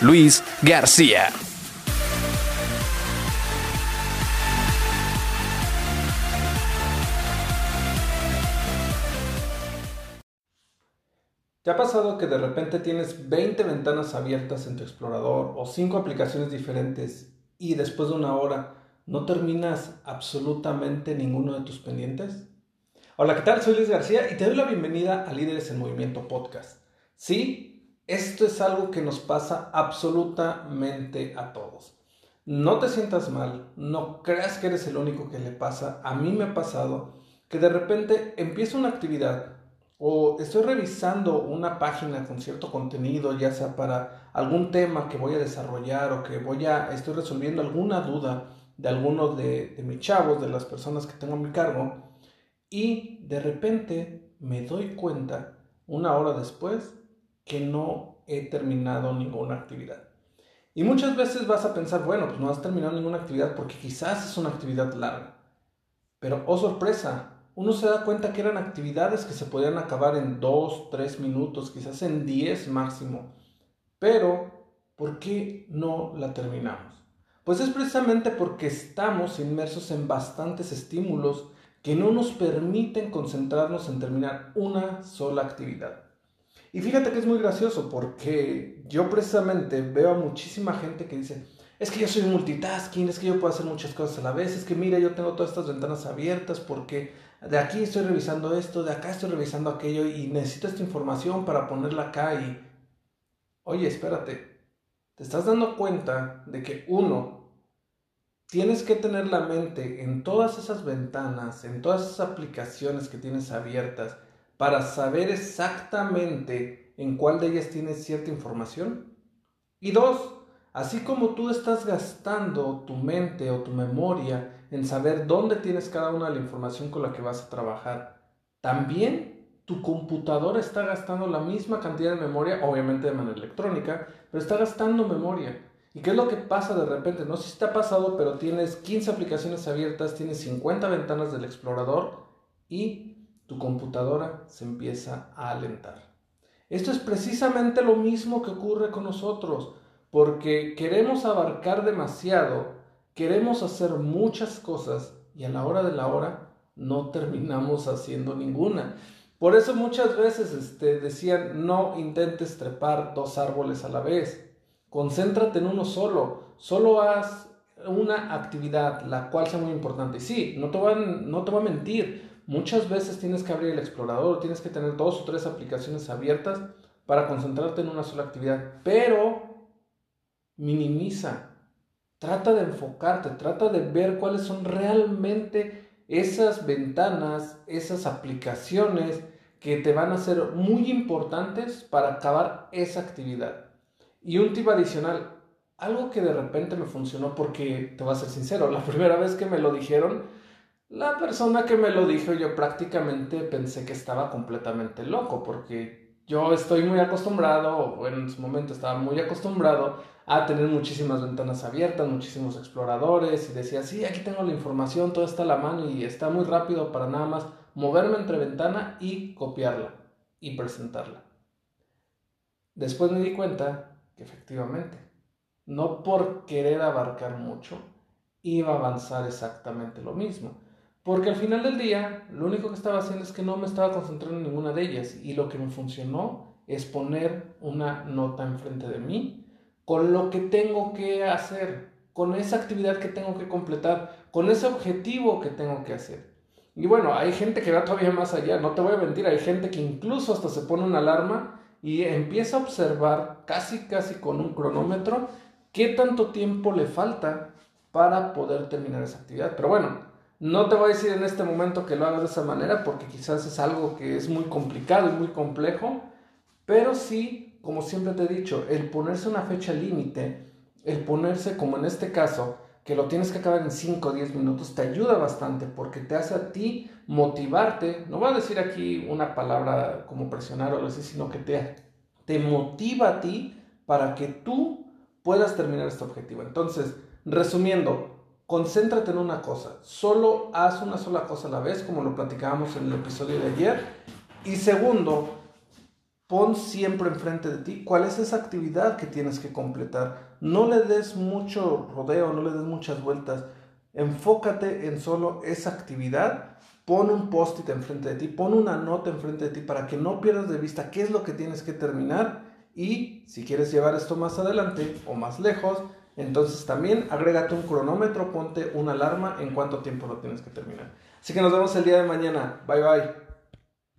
Luis García. ¿Te ha pasado que de repente tienes 20 ventanas abiertas en tu explorador o 5 aplicaciones diferentes y después de una hora no terminas absolutamente ninguno de tus pendientes? Hola, ¿qué tal? Soy Luis García y te doy la bienvenida a Líderes en Movimiento Podcast. Sí, esto es algo que nos pasa absolutamente a todos. No te sientas mal, no creas que eres el único que le pasa. A mí me ha pasado que de repente empiezo una actividad o estoy revisando una página con cierto contenido, ya sea para algún tema que voy a desarrollar o que voy a, estoy resolviendo alguna duda de algunos de, de mis chavos, de las personas que tengo a mi cargo, y de repente me doy cuenta, una hora después, que no he terminado ninguna actividad. Y muchas veces vas a pensar, bueno, pues no has terminado ninguna actividad porque quizás es una actividad larga. Pero, oh sorpresa, uno se da cuenta que eran actividades que se podían acabar en 2, 3 minutos, quizás en 10 máximo. Pero, ¿por qué no la terminamos? Pues es precisamente porque estamos inmersos en bastantes estímulos que no nos permiten concentrarnos en terminar una sola actividad. Y fíjate que es muy gracioso porque yo precisamente veo a muchísima gente que dice, es que yo soy multitasking, es que yo puedo hacer muchas cosas a la vez, es que mira, yo tengo todas estas ventanas abiertas porque de aquí estoy revisando esto, de acá estoy revisando aquello y necesito esta información para ponerla acá y... Oye, espérate, te estás dando cuenta de que uno, tienes que tener la mente en todas esas ventanas, en todas esas aplicaciones que tienes abiertas para saber exactamente en cuál de ellas tienes cierta información. Y dos, así como tú estás gastando tu mente o tu memoria en saber dónde tienes cada una de la información con la que vas a trabajar. También tu computadora está gastando la misma cantidad de memoria, obviamente de manera electrónica, pero está gastando memoria. ¿Y qué es lo que pasa de repente? No sé si te ha pasado, pero tienes 15 aplicaciones abiertas, tienes 50 ventanas del explorador y tu computadora se empieza a alentar. Esto es precisamente lo mismo que ocurre con nosotros, porque queremos abarcar demasiado Queremos hacer muchas cosas y a la hora de la hora no terminamos haciendo ninguna. Por eso muchas veces este, decían, no intentes trepar dos árboles a la vez. Concéntrate en uno solo. Solo haz una actividad, la cual sea muy importante. Y sí, no te, van, no te voy a mentir. Muchas veces tienes que abrir el explorador, tienes que tener dos o tres aplicaciones abiertas para concentrarte en una sola actividad. Pero minimiza Trata de enfocarte, trata de ver cuáles son realmente esas ventanas, esas aplicaciones que te van a ser muy importantes para acabar esa actividad. Y un tip adicional, algo que de repente me funcionó porque, te voy a ser sincero, la primera vez que me lo dijeron, la persona que me lo dijo yo prácticamente pensé que estaba completamente loco porque yo estoy muy acostumbrado, o en su momento estaba muy acostumbrado a tener muchísimas ventanas abiertas, muchísimos exploradores y decía, sí, aquí tengo la información, todo está a la mano y está muy rápido para nada más moverme entre ventana y copiarla y presentarla. Después me di cuenta que efectivamente, no por querer abarcar mucho, iba a avanzar exactamente lo mismo. Porque al final del día, lo único que estaba haciendo es que no me estaba concentrando en ninguna de ellas. Y lo que me funcionó es poner una nota enfrente de mí con lo que tengo que hacer, con esa actividad que tengo que completar, con ese objetivo que tengo que hacer. Y bueno, hay gente que va todavía más allá, no te voy a mentir, hay gente que incluso hasta se pone una alarma y empieza a observar casi casi con un cronómetro qué tanto tiempo le falta para poder terminar esa actividad. Pero bueno, no te voy a decir en este momento que lo hagas de esa manera porque quizás es algo que es muy complicado y muy complejo, pero sí como siempre te he dicho, el ponerse una fecha límite, el ponerse, como en este caso, que lo tienes que acabar en 5 o 10 minutos, te ayuda bastante porque te hace a ti motivarte. No voy a decir aquí una palabra como presionar o algo así, sino que te, te motiva a ti para que tú puedas terminar este objetivo. Entonces, resumiendo, concéntrate en una cosa. Solo haz una sola cosa a la vez, como lo platicábamos en el episodio de ayer. Y segundo, pon siempre enfrente de ti cuál es esa actividad que tienes que completar. No le des mucho rodeo, no le des muchas vueltas. Enfócate en solo esa actividad. Pon un post-it enfrente de ti, pon una nota enfrente de ti para que no pierdas de vista qué es lo que tienes que terminar. Y si quieres llevar esto más adelante o más lejos, entonces también agrégate un cronómetro, ponte una alarma en cuánto tiempo lo tienes que terminar. Así que nos vemos el día de mañana. Bye bye.